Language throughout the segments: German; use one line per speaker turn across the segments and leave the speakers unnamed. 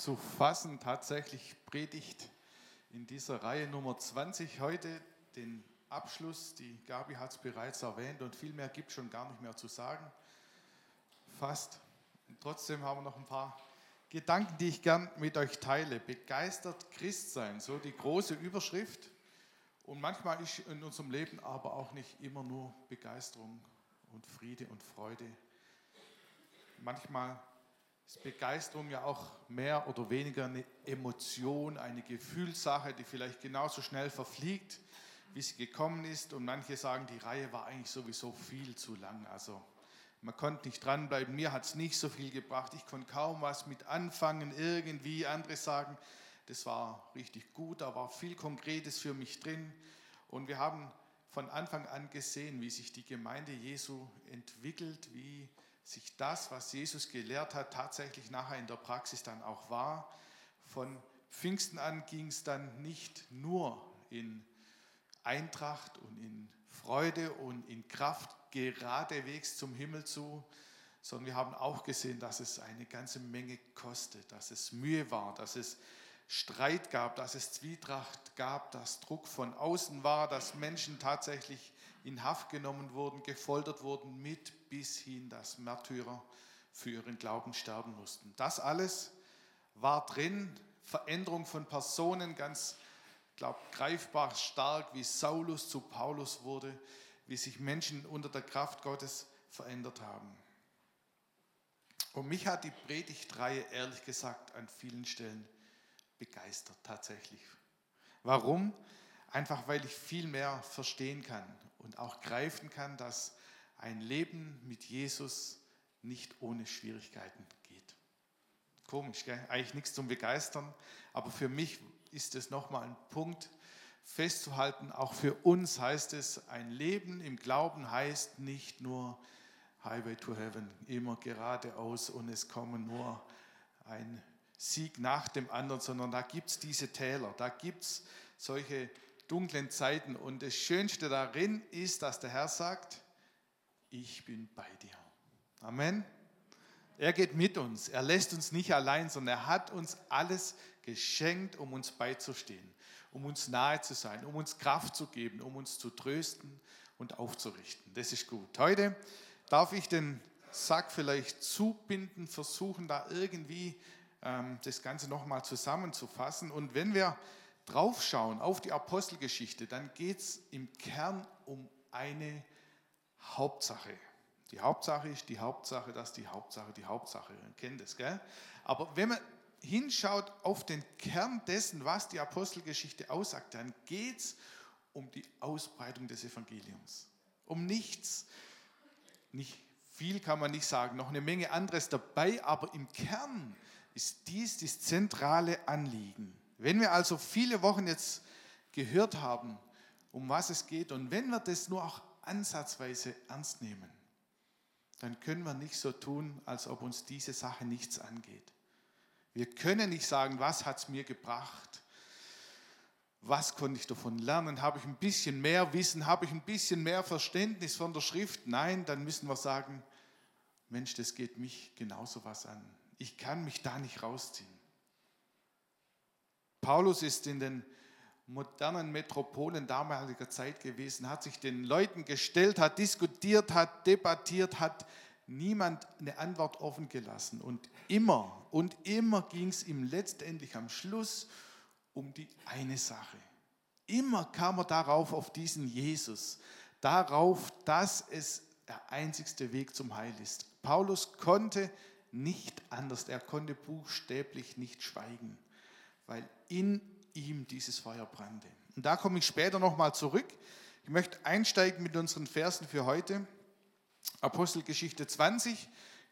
zu fassen. Tatsächlich Predigt in dieser Reihe Nummer 20 heute, den Abschluss. Die Gabi hat es bereits erwähnt und viel mehr gibt schon gar nicht mehr zu sagen. Fast. Und trotzdem haben wir noch ein paar Gedanken, die ich gern mit euch teile. Begeistert Christ sein, so die große Überschrift. Und manchmal ist in unserem Leben aber auch nicht immer nur Begeisterung und Friede und Freude. Manchmal ist Begeisterung ja auch mehr oder weniger eine Emotion, eine Gefühlssache, die vielleicht genauso schnell verfliegt, wie sie gekommen ist. Und manche sagen, die Reihe war eigentlich sowieso viel zu lang. Also man konnte nicht dranbleiben. Mir hat es nicht so viel gebracht. Ich konnte kaum was mit anfangen, irgendwie. Andere sagen, das war richtig gut, da war viel Konkretes für mich drin. Und wir haben von Anfang an gesehen, wie sich die Gemeinde Jesu entwickelt, wie sich das, was Jesus gelehrt hat, tatsächlich nachher in der Praxis dann auch war. Von Pfingsten an ging es dann nicht nur in Eintracht und in Freude und in Kraft geradewegs zum Himmel zu, sondern wir haben auch gesehen, dass es eine ganze Menge kostet, dass es Mühe war, dass es Streit gab, dass es Zwietracht gab, dass Druck von außen war, dass Menschen tatsächlich in Haft genommen wurden, gefoltert wurden, mit bis hin, dass Märtyrer für ihren Glauben sterben mussten. Das alles war drin, Veränderung von Personen, ganz glaub, greifbar stark, wie Saulus zu Paulus wurde, wie sich Menschen unter der Kraft Gottes verändert haben. Und mich hat die Predigtreihe ehrlich gesagt an vielen Stellen begeistert tatsächlich. Warum? Einfach weil ich viel mehr verstehen kann und auch greifen kann, dass ein Leben mit Jesus nicht ohne Schwierigkeiten geht. Komisch, gell? eigentlich nichts zum Begeistern, aber für mich ist es nochmal ein Punkt festzuhalten, auch für uns heißt es, ein Leben im Glauben heißt nicht nur Highway to Heaven, immer geradeaus und es kommen nur ein Sieg nach dem anderen, sondern da gibt es diese Täler, da gibt es solche dunklen Zeiten. Und das Schönste darin ist, dass der Herr sagt, ich bin bei dir. Amen. Er geht mit uns. Er lässt uns nicht allein, sondern er hat uns alles geschenkt, um uns beizustehen, um uns nahe zu sein, um uns Kraft zu geben, um uns zu trösten und aufzurichten. Das ist gut. Heute darf ich den Sack vielleicht zubinden, versuchen da irgendwie ähm, das Ganze nochmal zusammenzufassen. Und wenn wir draufschauen auf die Apostelgeschichte, dann geht es im Kern um eine Hauptsache. Die Hauptsache ist die Hauptsache, dass die Hauptsache die Hauptsache. Ihr kennt das, gell? Aber wenn man hinschaut auf den Kern dessen, was die Apostelgeschichte aussagt, dann geht es um die Ausbreitung des Evangeliums. Um nichts. Nicht viel kann man nicht sagen, noch eine Menge anderes dabei, aber im Kern ist dies das zentrale Anliegen. Wenn wir also viele Wochen jetzt gehört haben, um was es geht, und wenn wir das nur auch ansatzweise ernst nehmen, dann können wir nicht so tun, als ob uns diese Sache nichts angeht. Wir können nicht sagen, was hat es mir gebracht? Was konnte ich davon lernen? Habe ich ein bisschen mehr Wissen? Habe ich ein bisschen mehr Verständnis von der Schrift? Nein, dann müssen wir sagen, Mensch, das geht mich genauso was an. Ich kann mich da nicht rausziehen. Paulus ist in den modernen Metropolen damaliger Zeit gewesen, hat sich den Leuten gestellt, hat diskutiert, hat debattiert, hat niemand eine Antwort offen gelassen. Und immer und immer ging es ihm letztendlich am Schluss um die eine Sache. Immer kam er darauf, auf diesen Jesus, darauf, dass es der einzigste Weg zum Heil ist. Paulus konnte nicht anders, er konnte buchstäblich nicht schweigen weil in ihm dieses Feuer brannte. Und da komme ich später nochmal zurück. Ich möchte einsteigen mit unseren Versen für heute. Apostelgeschichte 20,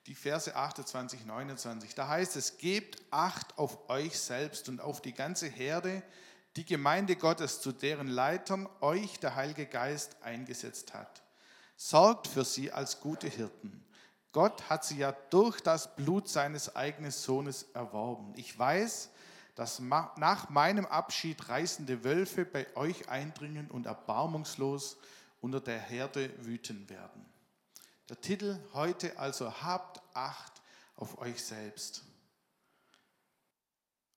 die Verse 28, 29. Da heißt es, gebt Acht auf euch selbst und auf die ganze Herde, die Gemeinde Gottes, zu deren Leitern euch der Heilige Geist eingesetzt hat. Sorgt für sie als gute Hirten. Gott hat sie ja durch das Blut seines eigenen Sohnes erworben. Ich weiß, dass nach meinem Abschied reißende Wölfe bei euch eindringen und erbarmungslos unter der Herde wüten werden. Der Titel heute also habt Acht auf euch selbst.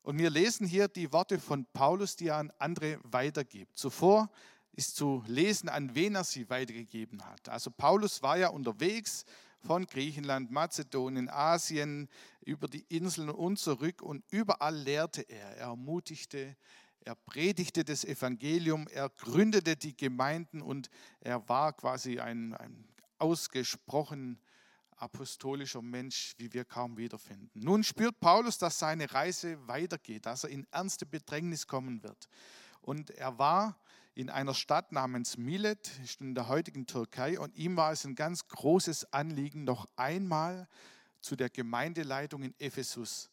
Und wir lesen hier die Worte von Paulus, die er an andere weitergibt. Zuvor ist zu lesen, an wen er sie weitergegeben hat. Also Paulus war ja unterwegs von Griechenland, Mazedonien, Asien, über die Inseln und zurück und überall lehrte er, er ermutigte, er predigte das Evangelium, er gründete die Gemeinden und er war quasi ein, ein ausgesprochen apostolischer Mensch, wie wir kaum wiederfinden. Nun spürt Paulus, dass seine Reise weitergeht, dass er in ernste Bedrängnis kommen wird. Und er war in einer Stadt namens Milet, in der heutigen Türkei, und ihm war es ein ganz großes Anliegen, noch einmal zu der Gemeindeleitung in Ephesus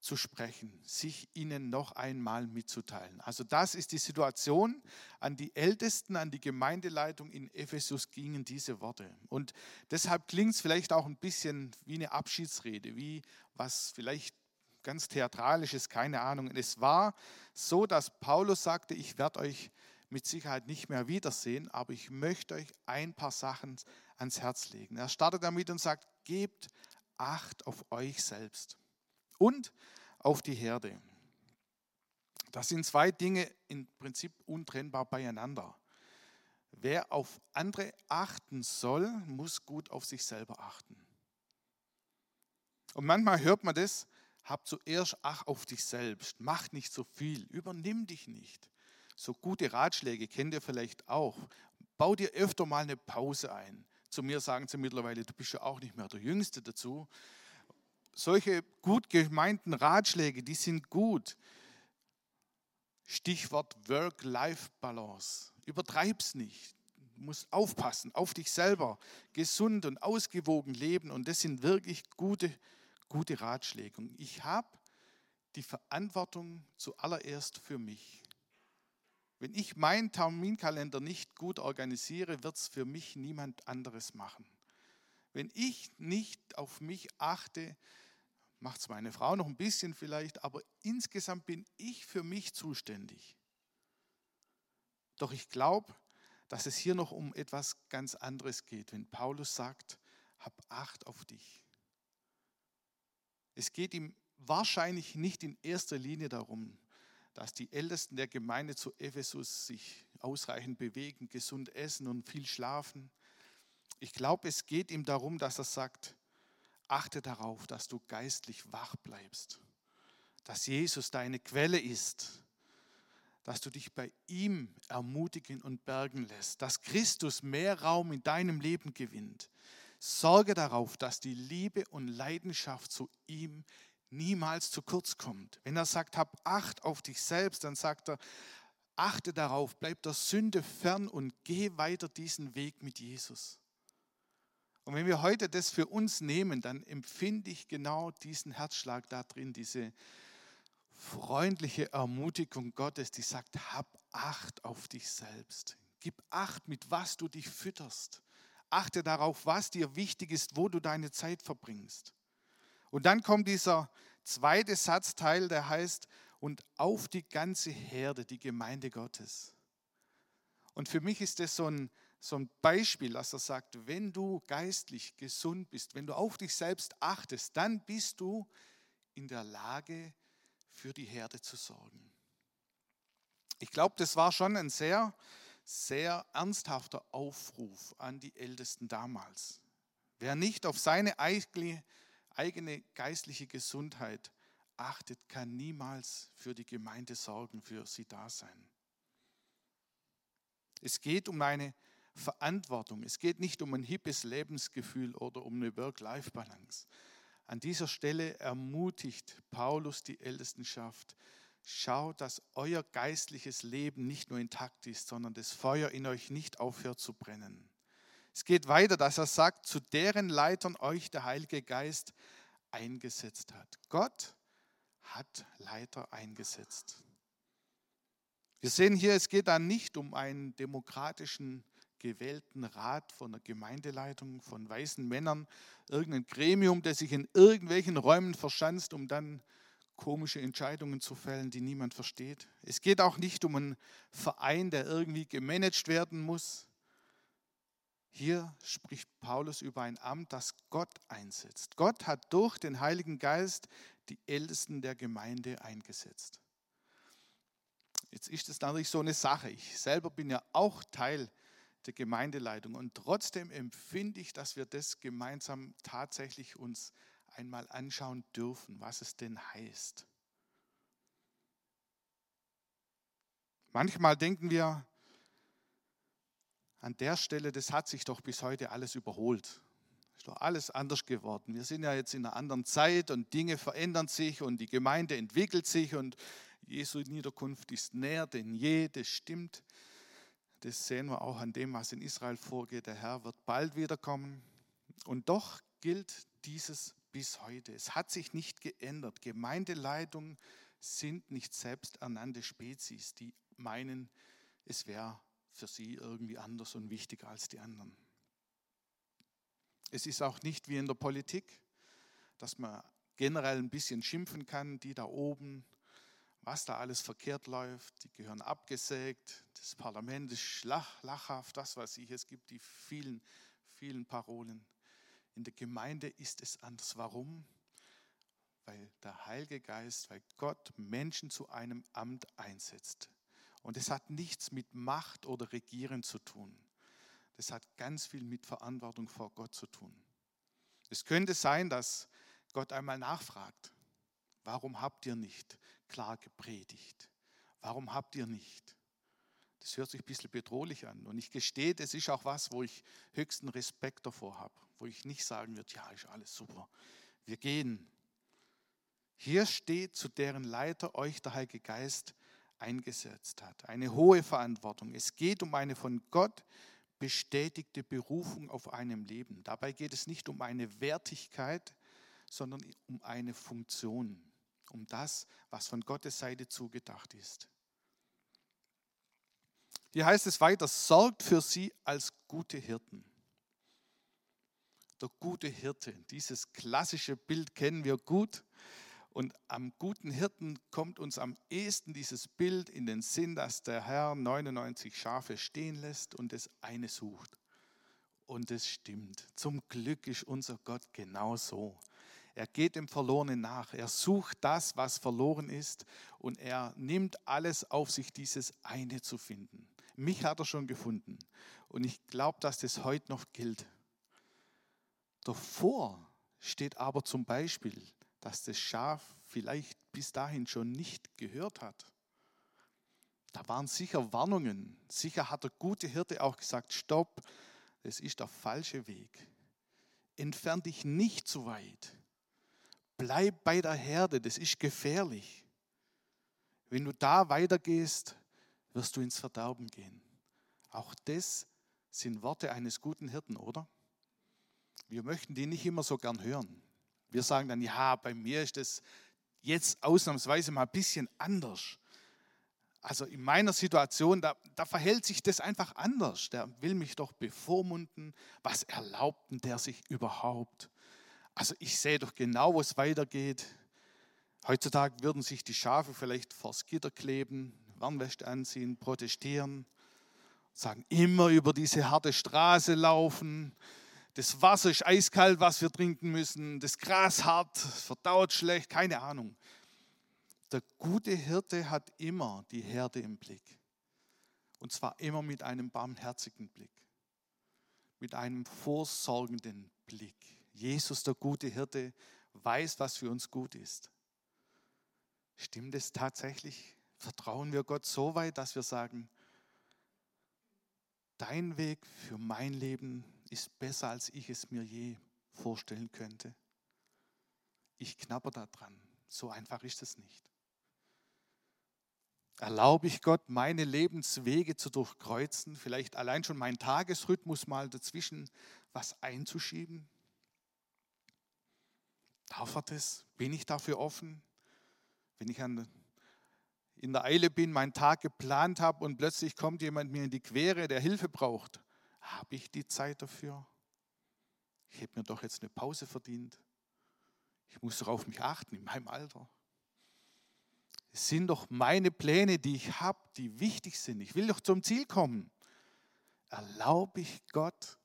zu sprechen, sich ihnen noch einmal mitzuteilen. Also das ist die Situation. An die Ältesten, an die Gemeindeleitung in Ephesus gingen diese Worte. Und deshalb klingt es vielleicht auch ein bisschen wie eine Abschiedsrede, wie was vielleicht ganz theatralisches, keine Ahnung. Es war so, dass Paulus sagte, ich werde euch mit Sicherheit nicht mehr wiedersehen, aber ich möchte euch ein paar Sachen ans Herz legen. Er startet damit und sagt, gebt Acht auf euch selbst und auf die Herde. Das sind zwei Dinge im Prinzip untrennbar beieinander. Wer auf andere achten soll, muss gut auf sich selber achten. Und manchmal hört man das, hab zuerst Ach auf dich selbst, mach nicht so viel, übernimm dich nicht. So gute Ratschläge kennt ihr vielleicht auch. Bau dir öfter mal eine Pause ein. Zu mir sagen sie mittlerweile, du bist ja auch nicht mehr der Jüngste dazu solche gut gemeinten Ratschläge, die sind gut. Stichwort Work-Life-Balance. Übertreib's nicht. Du musst aufpassen auf dich selber, gesund und ausgewogen leben. Und das sind wirklich gute, gute Ratschläge. Und ich habe die Verantwortung zuallererst für mich. Wenn ich meinen Terminkalender nicht gut organisiere, wird es für mich niemand anderes machen. Wenn ich nicht auf mich achte, macht es meine Frau noch ein bisschen vielleicht, aber insgesamt bin ich für mich zuständig. Doch ich glaube, dass es hier noch um etwas ganz anderes geht, wenn Paulus sagt, hab Acht auf dich. Es geht ihm wahrscheinlich nicht in erster Linie darum, dass die Ältesten der Gemeinde zu Ephesus sich ausreichend bewegen, gesund essen und viel schlafen. Ich glaube, es geht ihm darum, dass er sagt, achte darauf, dass du geistlich wach bleibst, dass Jesus deine Quelle ist, dass du dich bei ihm ermutigen und bergen lässt, dass Christus mehr Raum in deinem Leben gewinnt. Sorge darauf, dass die Liebe und Leidenschaft zu ihm niemals zu kurz kommt. Wenn er sagt, hab Acht auf dich selbst, dann sagt er, achte darauf, bleib der Sünde fern und geh weiter diesen Weg mit Jesus. Und wenn wir heute das für uns nehmen, dann empfinde ich genau diesen Herzschlag da drin, diese freundliche Ermutigung Gottes, die sagt, hab Acht auf dich selbst. Gib Acht, mit was du dich fütterst. Achte darauf, was dir wichtig ist, wo du deine Zeit verbringst. Und dann kommt dieser zweite Satzteil, der heißt, und auf die ganze Herde, die Gemeinde Gottes. Und für mich ist das so ein, so ein Beispiel, dass er sagt, wenn du geistlich gesund bist, wenn du auf dich selbst achtest, dann bist du in der Lage, für die Herde zu sorgen. Ich glaube, das war schon ein sehr, sehr ernsthafter Aufruf an die Ältesten damals. Wer nicht auf seine eigene geistliche Gesundheit achtet, kann niemals für die Gemeinde sorgen, für sie da sein. Es geht um eine Verantwortung. Es geht nicht um ein hippes Lebensgefühl oder um eine Work-Life-Balance. An dieser Stelle ermutigt Paulus die Ältestenschaft, schaut, dass euer geistliches Leben nicht nur intakt ist, sondern das Feuer in euch nicht aufhört zu brennen. Es geht weiter, dass er sagt, zu deren Leitern euch der Heilige Geist eingesetzt hat. Gott hat Leiter eingesetzt. Wir sehen hier, es geht da nicht um einen demokratischen gewählten Rat von der Gemeindeleitung, von weißen Männern, irgendein Gremium, das sich in irgendwelchen Räumen verschanzt, um dann komische Entscheidungen zu fällen, die niemand versteht. Es geht auch nicht um einen Verein, der irgendwie gemanagt werden muss. Hier spricht Paulus über ein Amt, das Gott einsetzt. Gott hat durch den Heiligen Geist die Ältesten der Gemeinde eingesetzt. Jetzt ist es natürlich so eine Sache. Ich selber bin ja auch Teil der Gemeindeleitung und trotzdem empfinde ich, dass wir das gemeinsam tatsächlich uns einmal anschauen dürfen, was es denn heißt. Manchmal denken wir an der Stelle, das hat sich doch bis heute alles überholt. Ist doch alles anders geworden. Wir sind ja jetzt in einer anderen Zeit und Dinge verändern sich und die Gemeinde entwickelt sich und Jesu Niederkunft ist näher denn je, das stimmt. Das sehen wir auch an dem, was in Israel vorgeht. Der Herr wird bald wiederkommen. Und doch gilt dieses bis heute. Es hat sich nicht geändert. Gemeindeleitungen sind nicht selbsternannte Spezies, die meinen, es wäre für sie irgendwie anders und wichtiger als die anderen. Es ist auch nicht wie in der Politik, dass man generell ein bisschen schimpfen kann, die da oben, was da alles verkehrt läuft, die gehören abgesägt, das Parlament ist lach, lachhaft, das was ich, es gibt die vielen, vielen Parolen. In der Gemeinde ist es anders. Warum? Weil der Heilige Geist, weil Gott Menschen zu einem Amt einsetzt. Und es hat nichts mit Macht oder Regieren zu tun. Das hat ganz viel mit Verantwortung vor Gott zu tun. Es könnte sein, dass Gott einmal nachfragt, warum habt ihr nicht klar gepredigt? Warum habt ihr nicht? Das hört sich ein bisschen bedrohlich an. Und ich gestehe, das ist auch was, wo ich höchsten Respekt davor habe, wo ich nicht sagen würde, ja, ist alles super. Wir gehen. Hier steht, zu deren Leiter euch der Heilige Geist eingesetzt hat. Eine hohe Verantwortung. Es geht um eine von Gott bestätigte Berufung auf einem Leben. Dabei geht es nicht um eine Wertigkeit, sondern um eine Funktion, um das, was von Gottes Seite zugedacht ist. Hier heißt es weiter, sorgt für sie als gute Hirten. Der gute Hirte, dieses klassische Bild kennen wir gut. Und am guten Hirten kommt uns am ehesten dieses Bild in den Sinn, dass der Herr 99 Schafe stehen lässt und das eine sucht. Und es stimmt. Zum Glück ist unser Gott genau so. Er geht dem Verlorenen nach. Er sucht das, was verloren ist. Und er nimmt alles auf sich, dieses eine zu finden. Mich hat er schon gefunden. Und ich glaube, dass das heute noch gilt. Davor steht aber zum Beispiel dass das Schaf vielleicht bis dahin schon nicht gehört hat. Da waren sicher Warnungen. Sicher hat der gute Hirte auch gesagt, stopp, das ist der falsche Weg. Entfern dich nicht zu weit. Bleib bei der Herde, das ist gefährlich. Wenn du da weitergehst, wirst du ins Verderben gehen. Auch das sind Worte eines guten Hirten, oder? Wir möchten die nicht immer so gern hören. Wir sagen dann, ja, bei mir ist das jetzt ausnahmsweise mal ein bisschen anders. Also in meiner Situation, da, da verhält sich das einfach anders. Der will mich doch bevormunden. Was erlaubt denn der sich überhaupt? Also ich sehe doch genau, wo es weitergeht. Heutzutage würden sich die Schafe vielleicht vors Gitter kleben, Warnweste anziehen, protestieren, sagen, immer über diese harte Straße laufen, das Wasser ist eiskalt, was wir trinken müssen, das Gras hart, verdaut schlecht, keine Ahnung. Der gute Hirte hat immer die Herde im Blick. Und zwar immer mit einem barmherzigen Blick, mit einem vorsorgenden Blick. Jesus, der gute Hirte, weiß, was für uns gut ist. Stimmt es tatsächlich? Vertrauen wir Gott so weit, dass wir sagen, dein Weg für mein Leben ist besser, als ich es mir je vorstellen könnte. Ich knapper da dran. So einfach ist es nicht. Erlaube ich Gott, meine Lebenswege zu durchkreuzen, vielleicht allein schon meinen Tagesrhythmus mal dazwischen was einzuschieben? Darf er das? Bin ich dafür offen? Wenn ich an, in der Eile bin, meinen Tag geplant habe und plötzlich kommt jemand mir in die Quere, der Hilfe braucht, habe ich die Zeit dafür? Ich hätte mir doch jetzt eine Pause verdient. Ich muss doch auf mich achten in meinem Alter. Es sind doch meine Pläne, die ich habe, die wichtig sind. Ich will doch zum Ziel kommen. Erlaube ich Gott,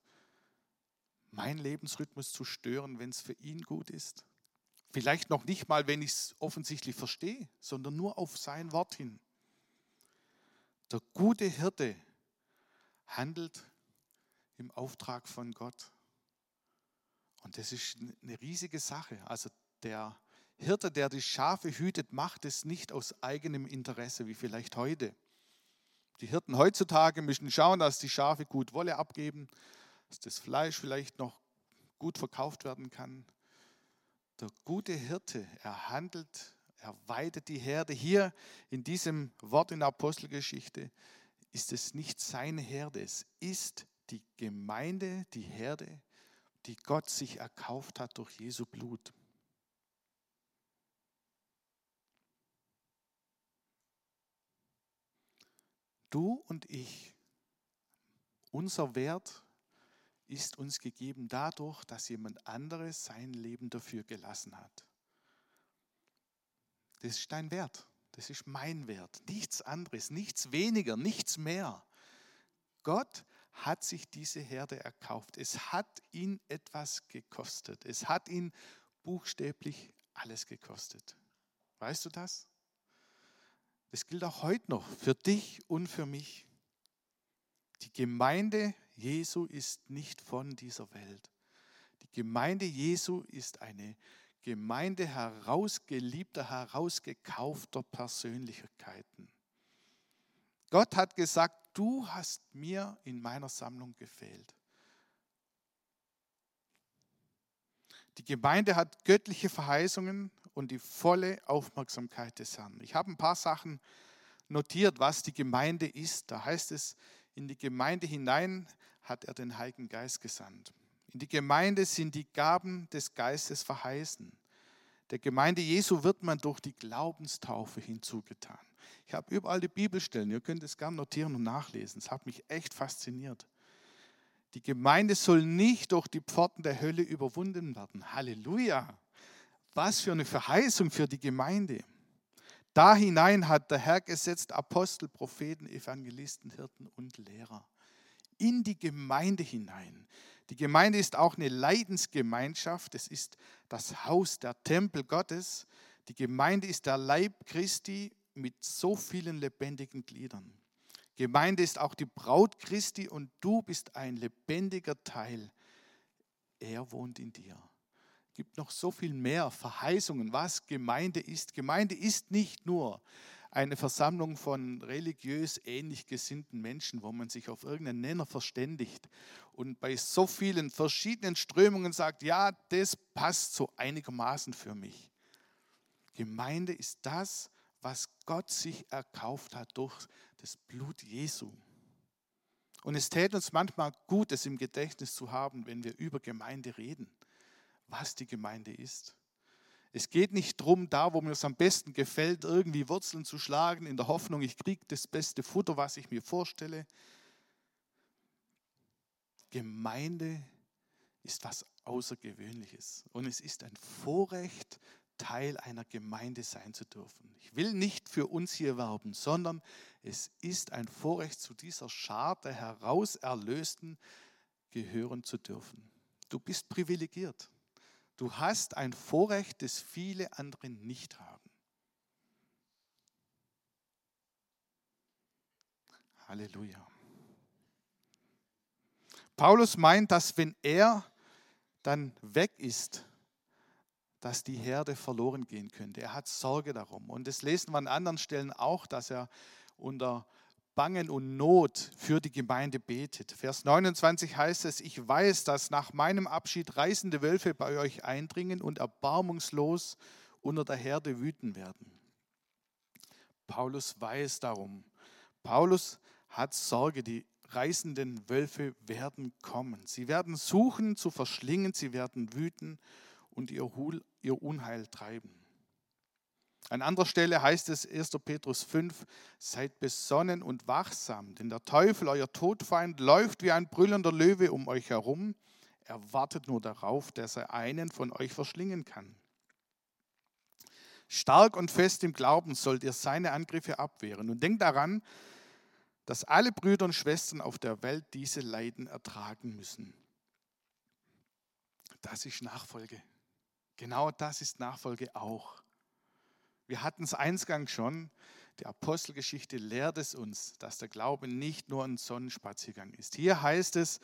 meinen Lebensrhythmus zu stören, wenn es für ihn gut ist? Vielleicht noch nicht mal, wenn ich es offensichtlich verstehe, sondern nur auf sein Wort hin. Der gute Hirte handelt im Auftrag von Gott. Und das ist eine riesige Sache. Also der Hirte, der die Schafe hütet, macht es nicht aus eigenem Interesse, wie vielleicht heute. Die Hirten heutzutage müssen schauen, dass die Schafe gut Wolle abgeben, dass das Fleisch vielleicht noch gut verkauft werden kann. Der gute Hirte, er handelt, er weidet die Herde. Hier in diesem Wort in der Apostelgeschichte ist es nicht seine Herde, es ist die Gemeinde, die Herde, die Gott sich erkauft hat durch Jesu Blut. Du und ich, unser Wert ist uns gegeben dadurch, dass jemand anderes sein Leben dafür gelassen hat. Das ist dein Wert, das ist mein Wert, nichts anderes, nichts weniger, nichts mehr. Gott hat sich diese Herde erkauft. Es hat ihn etwas gekostet. Es hat ihn buchstäblich alles gekostet. Weißt du das? Das gilt auch heute noch für dich und für mich. Die Gemeinde Jesu ist nicht von dieser Welt. Die Gemeinde Jesu ist eine Gemeinde herausgeliebter, herausgekaufter Persönlichkeiten. Gott hat gesagt, du hast mir in meiner Sammlung gefehlt. Die Gemeinde hat göttliche Verheißungen und die volle Aufmerksamkeit des Herrn. Ich habe ein paar Sachen notiert, was die Gemeinde ist. Da heißt es, in die Gemeinde hinein hat er den Heiligen Geist gesandt. In die Gemeinde sind die Gaben des Geistes verheißen. Der Gemeinde Jesu wird man durch die Glaubenstaufe hinzugetan. Ich habe überall die Bibelstellen, ihr könnt es gerne notieren und nachlesen. Es hat mich echt fasziniert. Die Gemeinde soll nicht durch die Pforten der Hölle überwunden werden. Halleluja! Was für eine Verheißung für die Gemeinde. Da hinein hat der Herr gesetzt Apostel, Propheten, Evangelisten, Hirten und Lehrer. In die Gemeinde hinein. Die Gemeinde ist auch eine Leidensgemeinschaft. Es ist das Haus, der Tempel Gottes. Die Gemeinde ist der Leib Christi mit so vielen lebendigen Gliedern. Gemeinde ist auch die Braut Christi und du bist ein lebendiger Teil. Er wohnt in dir. Gibt noch so viel mehr Verheißungen, was Gemeinde ist. Gemeinde ist nicht nur eine Versammlung von religiös ähnlich gesinnten Menschen, wo man sich auf irgendeinen Nenner verständigt und bei so vielen verschiedenen Strömungen sagt, ja, das passt so einigermaßen für mich. Gemeinde ist das, was Gott sich erkauft hat durch das Blut Jesu. Und es täte uns manchmal gut, es im Gedächtnis zu haben, wenn wir über Gemeinde reden, was die Gemeinde ist. Es geht nicht darum, da, wo mir es am besten gefällt, irgendwie Wurzeln zu schlagen, in der Hoffnung, ich kriege das beste Futter, was ich mir vorstelle. Gemeinde ist was Außergewöhnliches und es ist ein Vorrecht, Teil einer Gemeinde sein zu dürfen. Ich will nicht für uns hier werben, sondern es ist ein Vorrecht, zu dieser Schar der Herauserlösten gehören zu dürfen. Du bist privilegiert. Du hast ein Vorrecht, das viele andere nicht haben. Halleluja. Paulus meint, dass wenn er dann weg ist, dass die Herde verloren gehen könnte. Er hat Sorge darum. Und das lesen wir an anderen Stellen auch, dass er unter Bangen und Not für die Gemeinde betet. Vers 29 heißt es, ich weiß, dass nach meinem Abschied reißende Wölfe bei euch eindringen und erbarmungslos unter der Herde wüten werden. Paulus weiß darum. Paulus hat Sorge, die reißenden Wölfe werden kommen. Sie werden suchen zu verschlingen, sie werden wüten und ihr, ihr Unheil treiben. An anderer Stelle heißt es 1. Petrus 5, seid besonnen und wachsam, denn der Teufel, euer Todfeind, läuft wie ein brüllender Löwe um euch herum. Er wartet nur darauf, dass er einen von euch verschlingen kann. Stark und fest im Glauben sollt ihr seine Angriffe abwehren. Und denkt daran, dass alle Brüder und Schwestern auf der Welt diese Leiden ertragen müssen. Das ist Nachfolge. Genau das ist Nachfolge auch. Wir hatten es eingangs schon, die Apostelgeschichte lehrt es uns, dass der Glaube nicht nur ein Sonnenspaziergang ist. Hier heißt es,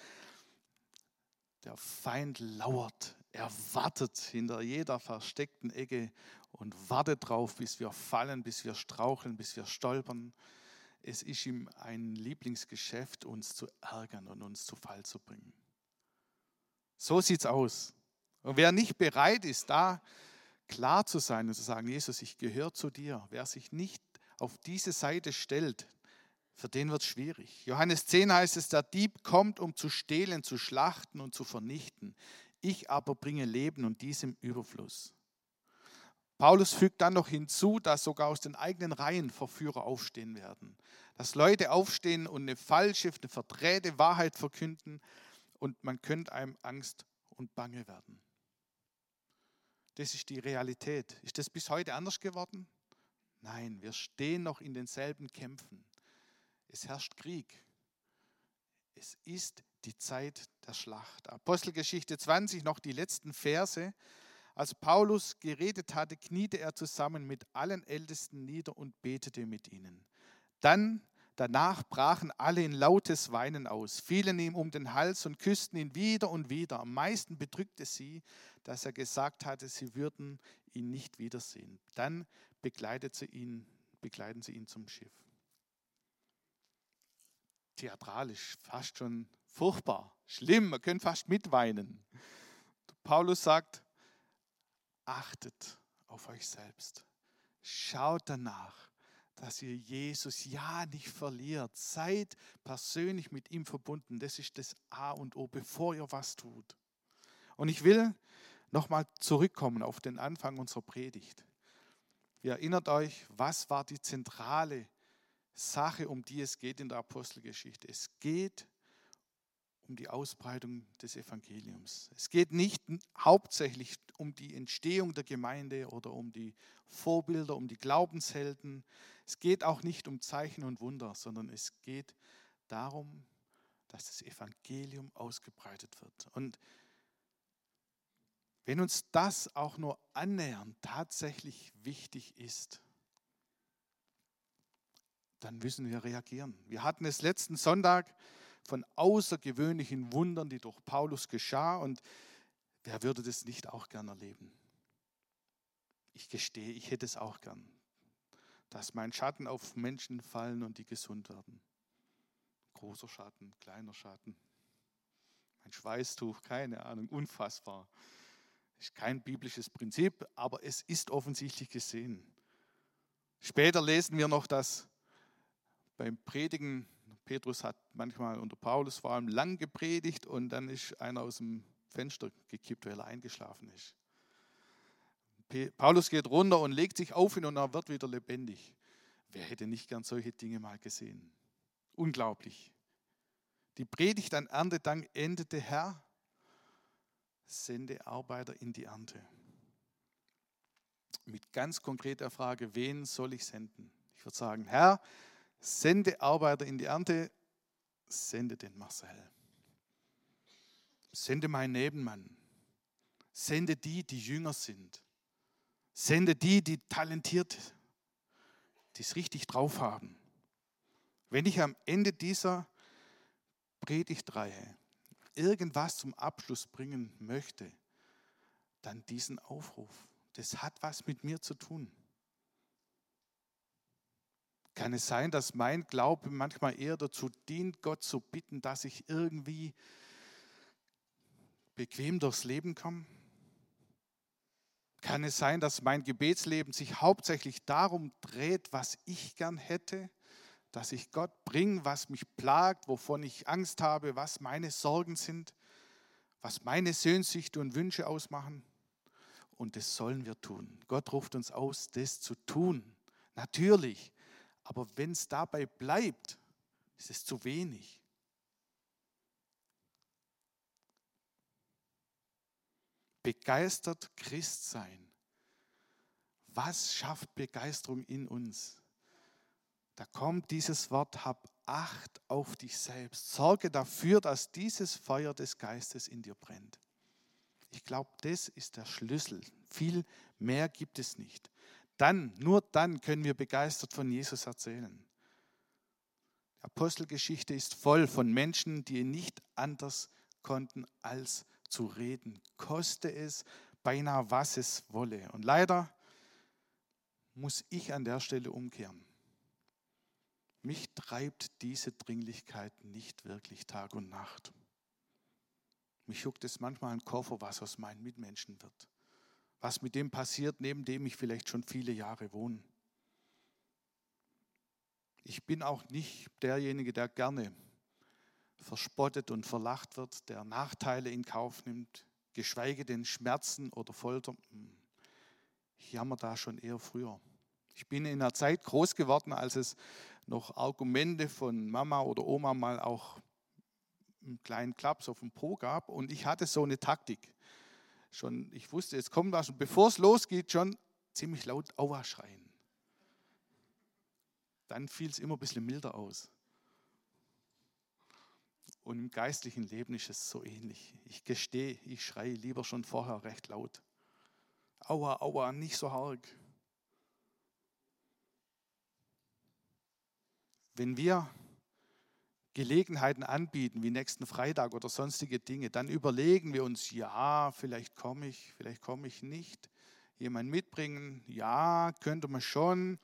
der Feind lauert, er wartet hinter jeder versteckten Ecke und wartet drauf, bis wir fallen, bis wir straucheln, bis wir stolpern. Es ist ihm ein Lieblingsgeschäft, uns zu ärgern und uns zu Fall zu bringen. So sieht es aus. Und wer nicht bereit ist, da klar zu sein und zu sagen, Jesus, ich gehöre zu dir, wer sich nicht auf diese Seite stellt, für den wird es schwierig. Johannes 10 heißt es, der Dieb kommt, um zu stehlen, zu schlachten und zu vernichten. Ich aber bringe Leben und dies im Überfluss. Paulus fügt dann noch hinzu, dass sogar aus den eigenen Reihen Verführer aufstehen werden. Dass Leute aufstehen und eine falsche, eine verdrehte Wahrheit verkünden und man könnte einem Angst und Bange werden. Das ist die Realität. Ist das bis heute anders geworden? Nein, wir stehen noch in denselben Kämpfen. Es herrscht Krieg. Es ist die Zeit der Schlacht. Apostelgeschichte 20, noch die letzten Verse. Als Paulus geredet hatte, kniete er zusammen mit allen Ältesten nieder und betete mit ihnen. Dann, danach brachen alle in lautes Weinen aus, fielen ihm um den Hals und küssten ihn wieder und wieder. Am meisten bedrückte sie, dass er gesagt hatte, sie würden ihn nicht wiedersehen. Dann begleitet sie ihn, begleiten sie ihn zum Schiff. Theatralisch, fast schon furchtbar, schlimm, man könnte fast mitweinen. Paulus sagt, achtet auf euch selbst. Schaut danach, dass ihr Jesus ja nicht verliert. Seid persönlich mit ihm verbunden. Das ist das A und O, bevor ihr was tut. Und ich will nochmal zurückkommen auf den Anfang unserer Predigt. Ihr erinnert euch, was war die zentrale Sache, um die es geht in der Apostelgeschichte? Es geht um die Ausbreitung des Evangeliums. Es geht nicht hauptsächlich um die Entstehung der Gemeinde oder um die Vorbilder, um die Glaubenshelden. Es geht auch nicht um Zeichen und Wunder, sondern es geht darum, dass das Evangelium ausgebreitet wird. Und wenn uns das auch nur annähernd tatsächlich wichtig ist, dann müssen wir reagieren. Wir hatten es letzten Sonntag von außergewöhnlichen Wundern, die durch Paulus geschah. Und wer würde das nicht auch gern erleben? Ich gestehe, ich hätte es auch gern, dass mein Schatten auf Menschen fallen und die gesund werden. Großer Schatten, kleiner Schatten. Ein Schweißtuch, keine Ahnung, unfassbar. Ist kein biblisches Prinzip, aber es ist offensichtlich gesehen. Später lesen wir noch, dass beim Predigen Petrus hat manchmal unter Paulus vor allem lang gepredigt und dann ist einer aus dem Fenster gekippt, weil er eingeschlafen ist. Paulus geht runter und legt sich auf ihn und er wird wieder lebendig. Wer hätte nicht gern solche Dinge mal gesehen? Unglaublich. Die Predigt an Erntedank endete, Herr, sende Arbeiter in die Ernte. Mit ganz konkreter Frage, wen soll ich senden? Ich würde sagen, Herr, Sende Arbeiter in die Ernte, sende den Marcel. Sende meinen Nebenmann. Sende die, die jünger sind. Sende die, die talentiert, die es richtig drauf haben. Wenn ich am Ende dieser Predigtreihe irgendwas zum Abschluss bringen möchte, dann diesen Aufruf. Das hat was mit mir zu tun. Kann es sein, dass mein Glaube manchmal eher dazu dient, Gott zu bitten, dass ich irgendwie bequem durchs Leben komme? Kann es sein, dass mein Gebetsleben sich hauptsächlich darum dreht, was ich gern hätte, dass ich Gott bringe, was mich plagt, wovon ich Angst habe, was meine Sorgen sind, was meine Sehnsüchte und Wünsche ausmachen? Und das sollen wir tun. Gott ruft uns aus, das zu tun. Natürlich, aber wenn es dabei bleibt, ist es zu wenig. Begeistert Christ sein. Was schafft Begeisterung in uns? Da kommt dieses Wort, hab Acht auf dich selbst. Sorge dafür, dass dieses Feuer des Geistes in dir brennt. Ich glaube, das ist der Schlüssel Viel mehr gibt es nicht. Dann, nur dann können wir begeistert von Jesus erzählen. Die Apostelgeschichte ist voll von Menschen, die nicht anders konnten als zu reden, koste es beinahe was es wolle. Und leider muss ich an der Stelle umkehren. Mich treibt diese Dringlichkeit nicht wirklich Tag und Nacht. Mich juckt es manchmal ein Koffer, was aus meinen Mitmenschen wird. Was mit dem passiert, neben dem ich vielleicht schon viele Jahre wohne. Ich bin auch nicht derjenige, der gerne verspottet und verlacht wird, der Nachteile in Kauf nimmt, geschweige denn Schmerzen oder Folter. Hm, ich jammer da schon eher früher. Ich bin in einer Zeit groß geworden, als es noch Argumente von Mama oder Oma mal auch einen kleinen Klaps auf dem Po gab und ich hatte so eine Taktik. Schon, ich wusste, jetzt kommt was und bevor es losgeht, schon ziemlich laut Aua schreien. Dann fiel es immer ein bisschen milder aus. Und im geistlichen Leben ist es so ähnlich. Ich gestehe, ich schreie lieber schon vorher recht laut. Aua, aua, nicht so arg. Wenn wir Gelegenheiten anbieten, wie nächsten Freitag oder sonstige Dinge, dann überlegen wir uns, ja, vielleicht komme ich, vielleicht komme ich nicht. Jemand mitbringen, ja, könnte man schon.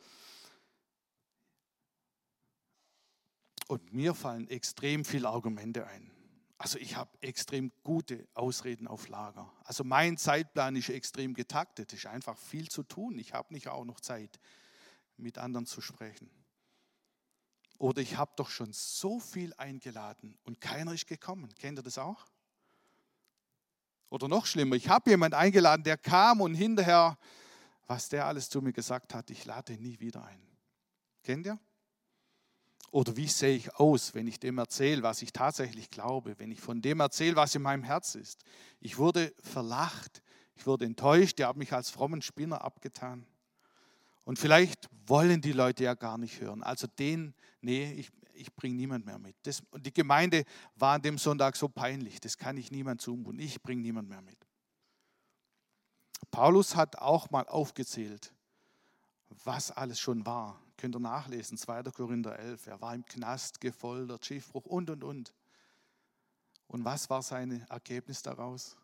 Und mir fallen extrem viele Argumente ein. Also ich habe extrem gute Ausreden auf Lager. Also mein Zeitplan ist extrem getaktet. Es ist einfach viel zu tun. Ich habe nicht auch noch Zeit, mit anderen zu sprechen. Oder ich habe doch schon so viel eingeladen und keiner ist gekommen. Kennt ihr das auch? Oder noch schlimmer, ich habe jemanden eingeladen, der kam und hinterher, was der alles zu mir gesagt hat, ich lade nie wieder ein. Kennt ihr? Oder wie sehe ich aus, wenn ich dem erzähle, was ich tatsächlich glaube, wenn ich von dem erzähle, was in meinem Herz ist? Ich wurde verlacht, ich wurde enttäuscht, der hat mich als frommen Spinner abgetan. Und vielleicht wollen die Leute ja gar nicht hören. Also den, nee, ich, ich bringe niemand mehr mit. Das, und die Gemeinde war an dem Sonntag so peinlich, das kann ich niemand zumuten. Ich bringe niemand mehr mit. Paulus hat auch mal aufgezählt, was alles schon war. Könnt ihr nachlesen, 2. Korinther 11. Er war im Knast, gefoltert, Schiffbruch und, und, und. Und was war sein Ergebnis daraus?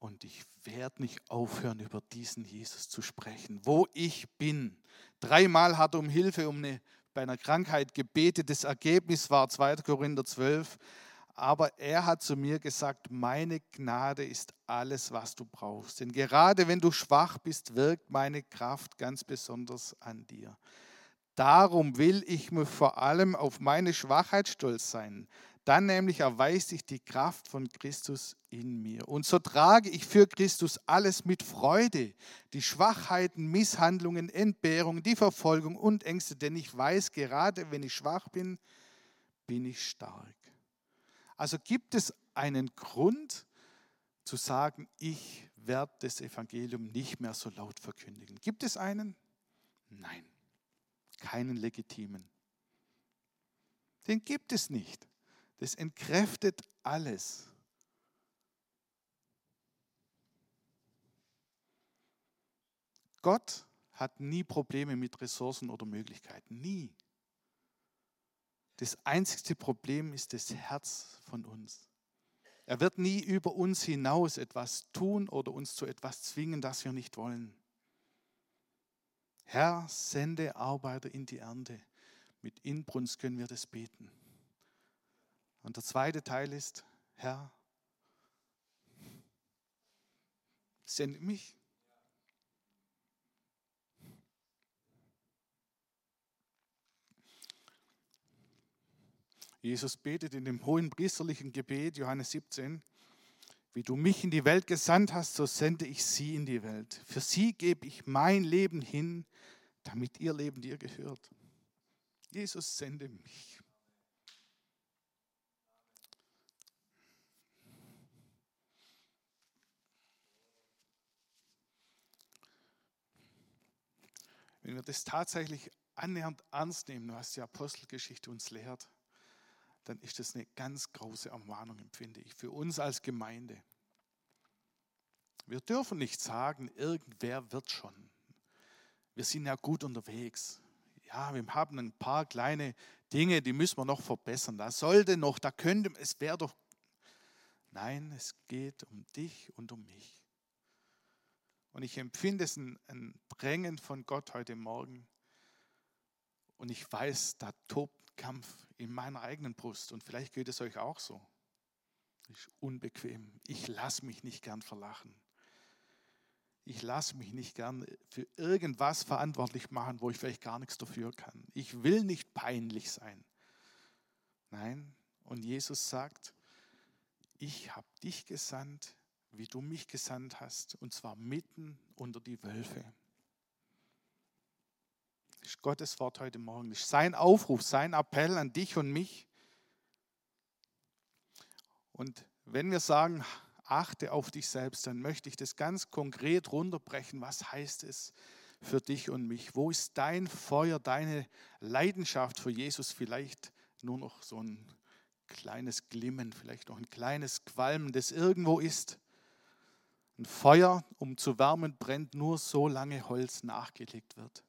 Und ich werde nicht aufhören, über diesen Jesus zu sprechen, wo ich bin. Dreimal hat er um Hilfe um eine, bei einer Krankheit gebetet. Das Ergebnis war 2. Korinther 12. Aber er hat zu mir gesagt, meine Gnade ist alles, was du brauchst. Denn gerade wenn du schwach bist, wirkt meine Kraft ganz besonders an dir. Darum will ich mir vor allem auf meine Schwachheit stolz sein. Dann nämlich erweist sich die Kraft von Christus in mir. Und so trage ich für Christus alles mit Freude, die Schwachheiten, Misshandlungen, Entbehrungen, die Verfolgung und Ängste, denn ich weiß, gerade wenn ich schwach bin, bin ich stark. Also gibt es einen Grund zu sagen, ich werde das Evangelium nicht mehr so laut verkündigen. Gibt es einen? Nein keinen legitimen. Den gibt es nicht. Das entkräftet alles. Gott hat nie Probleme mit Ressourcen oder Möglichkeiten. Nie. Das einzigste Problem ist das Herz von uns. Er wird nie über uns hinaus etwas tun oder uns zu etwas zwingen, das wir nicht wollen. Herr, sende Arbeiter in die Ernte. Mit Inbrunst können wir das beten. Und der zweite Teil ist, Herr, sende mich. Jesus betet in dem hohen priesterlichen Gebet, Johannes 17, wie du mich in die Welt gesandt hast, so sende ich sie in die Welt. Für sie gebe ich mein Leben hin, damit ihr Leben dir gehört. Jesus, sende mich. Wenn wir das tatsächlich annähernd ernst nehmen, was die Apostelgeschichte uns lehrt, dann ist das eine ganz große Ermahnung, empfinde ich, für uns als Gemeinde. Wir dürfen nicht sagen, irgendwer wird schon. Wir sind ja gut unterwegs. Ja, wir haben ein paar kleine Dinge, die müssen wir noch verbessern. Da sollte noch, da könnte, es wäre doch. Nein, es geht um dich und um mich. Und ich empfinde es ein, ein Drängen von Gott heute Morgen. Und ich weiß, da tobt Kampf in meiner eigenen Brust. Und vielleicht geht es euch auch so. Das ist unbequem. Ich lasse mich nicht gern verlachen. Ich lasse mich nicht gern für irgendwas verantwortlich machen, wo ich vielleicht gar nichts dafür kann. Ich will nicht peinlich sein. Nein, und Jesus sagt, ich habe dich gesandt, wie du mich gesandt hast, und zwar mitten unter die Wölfe. Das ist Gottes Wort heute Morgen. Das ist sein Aufruf, sein Appell an dich und mich. Und wenn wir sagen, achte auf dich selbst, dann möchte ich das ganz konkret runterbrechen. Was heißt es für dich und mich? Wo ist dein Feuer, deine Leidenschaft für Jesus vielleicht nur noch so ein kleines Glimmen, vielleicht noch ein kleines Qualmen, das irgendwo ist? Ein Feuer, um zu wärmen, brennt nur so lange Holz nachgelegt wird.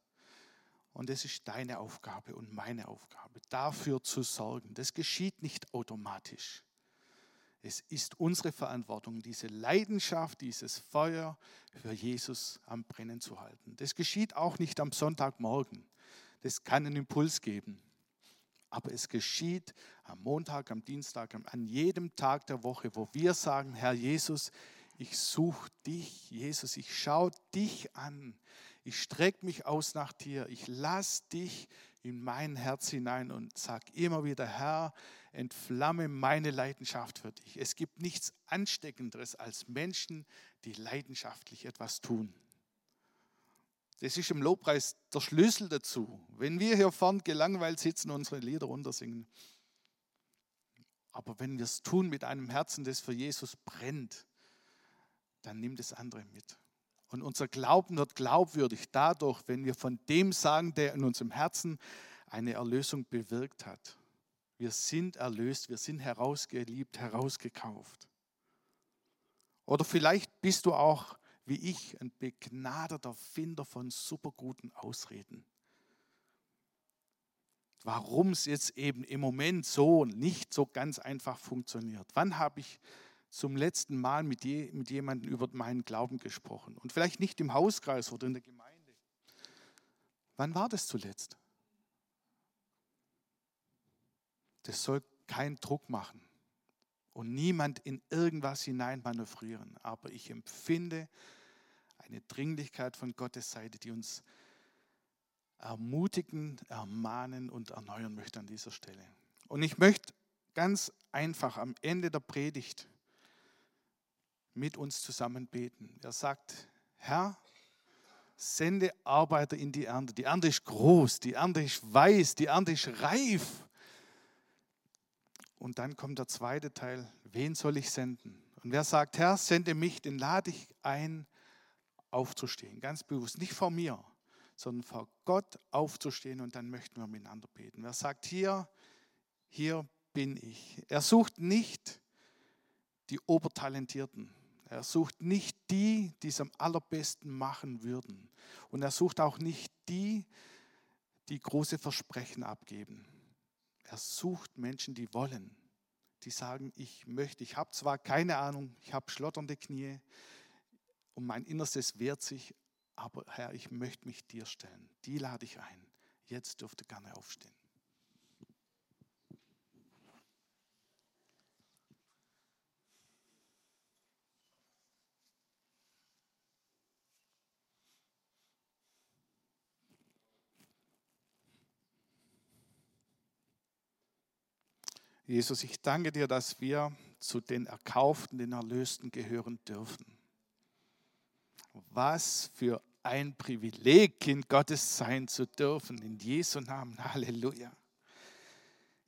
Und es ist deine Aufgabe und meine Aufgabe, dafür zu sorgen. Das geschieht nicht automatisch. Es ist unsere Verantwortung, diese Leidenschaft, dieses Feuer für Jesus am Brennen zu halten. Das geschieht auch nicht am Sonntagmorgen. Das kann einen Impuls geben. Aber es geschieht am Montag, am Dienstag, an jedem Tag der Woche, wo wir sagen, Herr Jesus, ich suche dich, Jesus, ich schaue dich an. Ich strecke mich aus nach dir. Ich lasse dich in mein Herz hinein und sage immer wieder, Herr, entflamme meine Leidenschaft für dich. Es gibt nichts Ansteckenderes als Menschen, die leidenschaftlich etwas tun. Das ist im Lobpreis der Schlüssel dazu. Wenn wir hier vorn gelangweilt sitzen und unsere Lieder runtersingen, aber wenn wir es tun mit einem Herzen, das für Jesus brennt, dann nimmt es andere mit. Und unser Glauben wird glaubwürdig dadurch, wenn wir von dem sagen, der in unserem Herzen eine Erlösung bewirkt hat. Wir sind erlöst, wir sind herausgeliebt, herausgekauft. Oder vielleicht bist du auch, wie ich, ein begnadeter Finder von superguten Ausreden. Warum es jetzt eben im Moment so nicht so ganz einfach funktioniert. Wann habe ich zum letzten Mal mit, je, mit jemandem über meinen Glauben gesprochen? Und vielleicht nicht im Hauskreis oder in der Gemeinde. Wann war das zuletzt? Das soll keinen Druck machen und niemand in irgendwas hinein manövrieren. Aber ich empfinde eine Dringlichkeit von Gottes Seite, die uns ermutigen, ermahnen und erneuern möchte an dieser Stelle. Und ich möchte ganz einfach am Ende der Predigt mit uns zusammen beten. Er sagt, Herr, sende Arbeiter in die Ernte. Die Ernte ist groß, die Ernte ist weiß, die Ernte ist reif. Und dann kommt der zweite Teil, wen soll ich senden? Und wer sagt, Herr, sende mich, den lade ich ein, aufzustehen. Ganz bewusst, nicht vor mir, sondern vor Gott aufzustehen und dann möchten wir miteinander beten. Wer sagt, hier, hier bin ich. Er sucht nicht die Obertalentierten. Er sucht nicht die, die es am allerbesten machen würden. Und er sucht auch nicht die, die große Versprechen abgeben. Er sucht Menschen, die wollen, die sagen, ich möchte, ich habe zwar keine Ahnung, ich habe schlotternde Knie und mein Innerstes wehrt sich, aber Herr, ich möchte mich dir stellen. Die lade ich ein. Jetzt dürfte gerne aufstehen. Jesus, ich danke dir, dass wir zu den Erkauften, den Erlösten gehören dürfen. Was für ein Privileg, Kind Gottes sein zu dürfen. In Jesu Namen. Halleluja.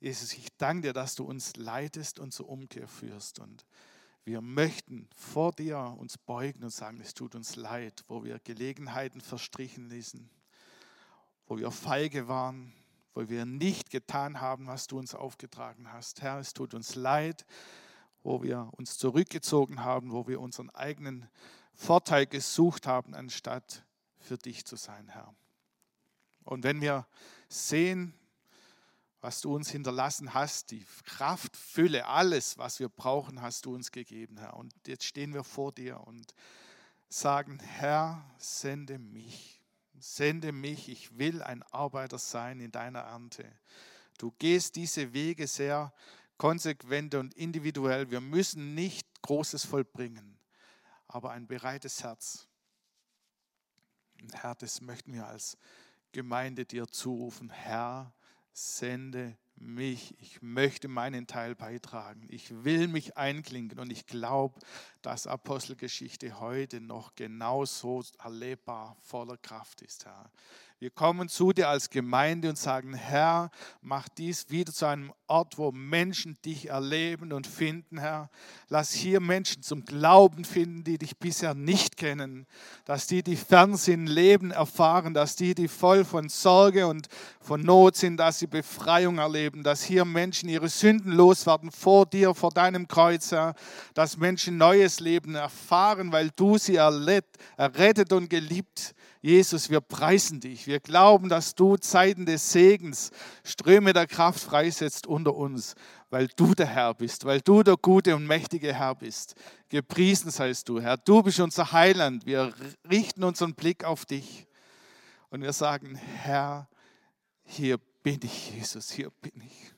Jesus, ich danke dir, dass du uns leitest und zur Umkehr führst. Und wir möchten vor dir uns beugen und sagen, es tut uns leid, wo wir Gelegenheiten verstrichen ließen, wo wir feige waren, wo wir nicht getan haben, was du uns aufgetragen hast. Herr, es tut uns leid, wo wir uns zurückgezogen haben, wo wir unseren eigenen Vorteil gesucht haben, anstatt für dich zu sein, Herr. Und wenn wir sehen, was du uns hinterlassen hast, die Kraft, Fülle, alles, was wir brauchen, hast du uns gegeben, Herr. Und jetzt stehen wir vor dir und sagen, Herr, sende mich. Sende mich, ich will ein Arbeiter sein in deiner Ernte. Du gehst diese Wege sehr konsequent und individuell. Wir müssen nicht Großes vollbringen, aber ein bereites Herz. Herr, das möchten wir als Gemeinde dir zurufen. Herr, sende mich. Ich möchte meinen Teil beitragen. Ich will mich einklinken und ich glaube, dass Apostelgeschichte heute noch genauso erlebbar voller Kraft ist, Herr. Wir kommen zu dir als Gemeinde und sagen, Herr, mach dies wieder zu einem Ort, wo Menschen dich erleben und finden, Herr. Lass hier Menschen zum Glauben finden, die dich bisher nicht kennen. Dass die, die fern sind, Leben erfahren. Dass die, die voll von Sorge und von Not sind, dass sie Befreiung erleben. Dass hier Menschen ihre Sünden loswerden vor dir, vor deinem Kreuz, Herr. Dass Menschen neues Leben erfahren, weil du sie errettet und geliebt hast Jesus, wir preisen dich. Wir glauben, dass du Zeiten des Segens, Ströme der Kraft freisetzt unter uns, weil du der Herr bist, weil du der gute und mächtige Herr bist. Gepriesen seist du, Herr. Du bist unser Heiland. Wir richten unseren Blick auf dich und wir sagen, Herr, hier bin ich, Jesus, hier bin ich.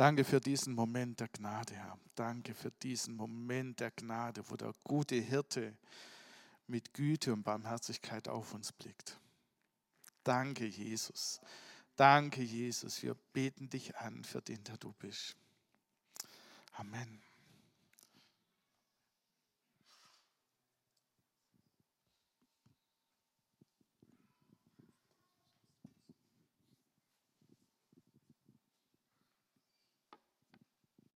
Danke für diesen Moment der Gnade, Herr. Danke für diesen Moment der Gnade, wo der gute Hirte mit Güte und Barmherzigkeit auf uns blickt. Danke, Jesus. Danke, Jesus. Wir beten dich an für den, der du bist. Amen.